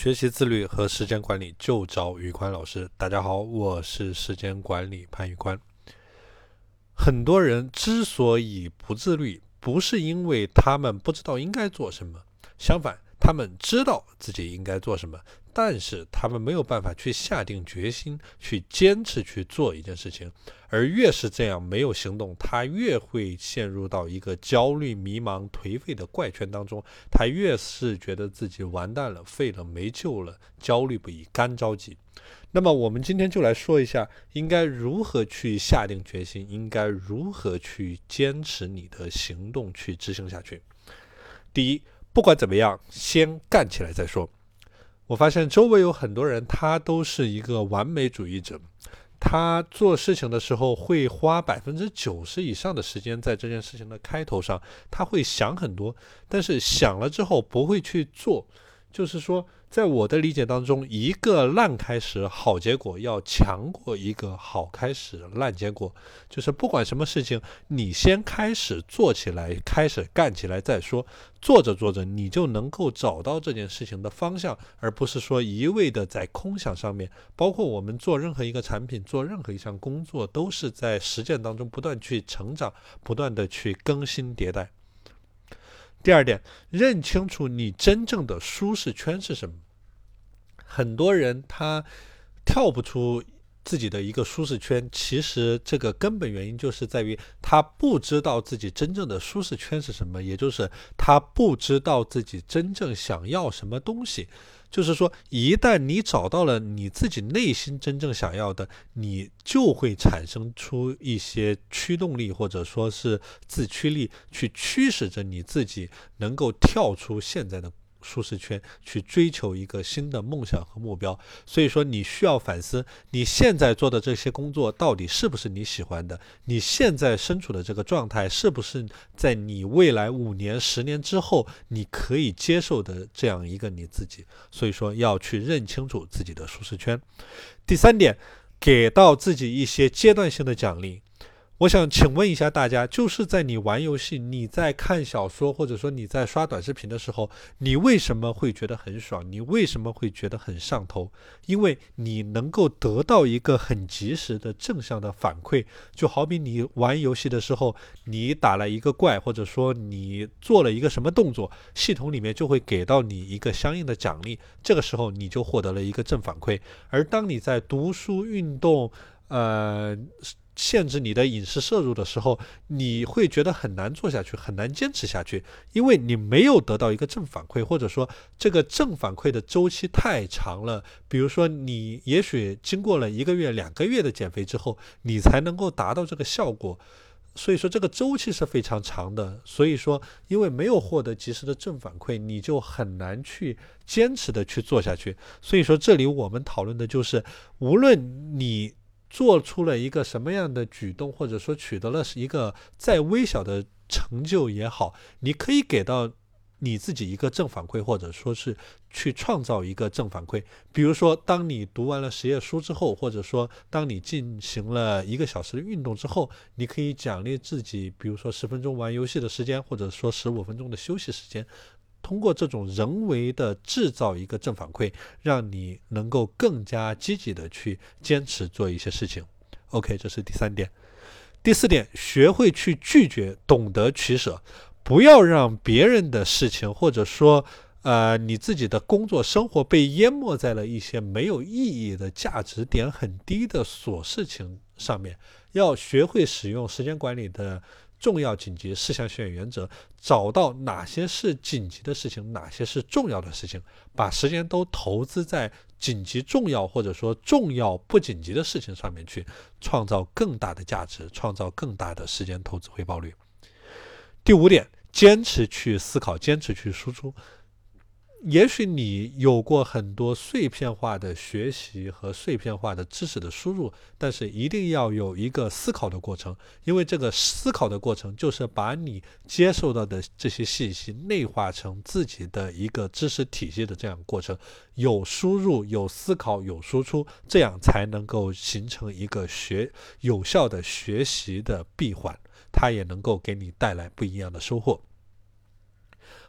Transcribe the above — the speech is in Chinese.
学习自律和时间管理就找宇宽老师。大家好，我是时间管理潘宇宽。很多人之所以不自律，不是因为他们不知道应该做什么，相反，他们知道自己应该做什么。但是他们没有办法去下定决心去坚持去做一件事情，而越是这样没有行动，他越会陷入到一个焦虑、迷茫、颓废的怪圈当中。他越是觉得自己完蛋了、废了、没救了，焦虑不已、干着急。那么，我们今天就来说一下，应该如何去下定决心，应该如何去坚持你的行动去执行下去。第一，不管怎么样，先干起来再说。我发现周围有很多人，他都是一个完美主义者。他做事情的时候会花百分之九十以上的时间在这件事情的开头上，他会想很多，但是想了之后不会去做。就是说。在我的理解当中，一个烂开始好结果要强过一个好开始烂结果。就是不管什么事情，你先开始做起来，开始干起来再说。做着做着，你就能够找到这件事情的方向，而不是说一味的在空想上面。包括我们做任何一个产品，做任何一项工作，都是在实践当中不断去成长，不断的去更新迭代。第二点，认清楚你真正的舒适圈是什么。很多人他跳不出自己的一个舒适圈，其实这个根本原因就是在于他不知道自己真正的舒适圈是什么，也就是他不知道自己真正想要什么东西。就是说，一旦你找到了你自己内心真正想要的，你就会产生出一些驱动力，或者说是自驱力，去驱使着你自己能够跳出现在的。舒适圈去追求一个新的梦想和目标，所以说你需要反思你现在做的这些工作到底是不是你喜欢的？你现在身处的这个状态是不是在你未来五年、十年之后你可以接受的这样一个你自己？所以说要去认清楚自己的舒适圈。第三点，给到自己一些阶段性的奖励。我想请问一下大家，就是在你玩游戏、你在看小说，或者说你在刷短视频的时候，你为什么会觉得很爽？你为什么会觉得很上头？因为你能够得到一个很及时的正向的反馈，就好比你玩游戏的时候，你打了一个怪，或者说你做了一个什么动作，系统里面就会给到你一个相应的奖励，这个时候你就获得了一个正反馈。而当你在读书、运动，呃。限制你的饮食摄入的时候，你会觉得很难做下去，很难坚持下去，因为你没有得到一个正反馈，或者说这个正反馈的周期太长了。比如说，你也许经过了一个月、两个月的减肥之后，你才能够达到这个效果。所以说，这个周期是非常长的。所以说，因为没有获得及时的正反馈，你就很难去坚持的去做下去。所以说，这里我们讨论的就是，无论你。做出了一个什么样的举动，或者说取得了一个再微小的成就也好，你可以给到你自己一个正反馈，或者说是去创造一个正反馈。比如说，当你读完了十页书之后，或者说当你进行了一个小时的运动之后，你可以奖励自己，比如说十分钟玩游戏的时间，或者说十五分钟的休息时间。通过这种人为的制造一个正反馈，让你能够更加积极的去坚持做一些事情。OK，这是第三点。第四点，学会去拒绝，懂得取舍，不要让别人的事情或者说呃你自己的工作生活被淹没在了一些没有意义的价值点很低的琐事情上面。要学会使用时间管理的。重要紧急事项选原则，找到哪些是紧急的事情，哪些是重要的事情，把时间都投资在紧急、重要或者说重要不紧急的事情上面去，创造更大的价值，创造更大的时间投资回报率。第五点，坚持去思考，坚持去输出。也许你有过很多碎片化的学习和碎片化的知识的输入，但是一定要有一个思考的过程，因为这个思考的过程就是把你接受到的这些信息内化成自己的一个知识体系的这样过程。有输入，有思考，有输出，这样才能够形成一个学有效的学习的闭环，它也能够给你带来不一样的收获。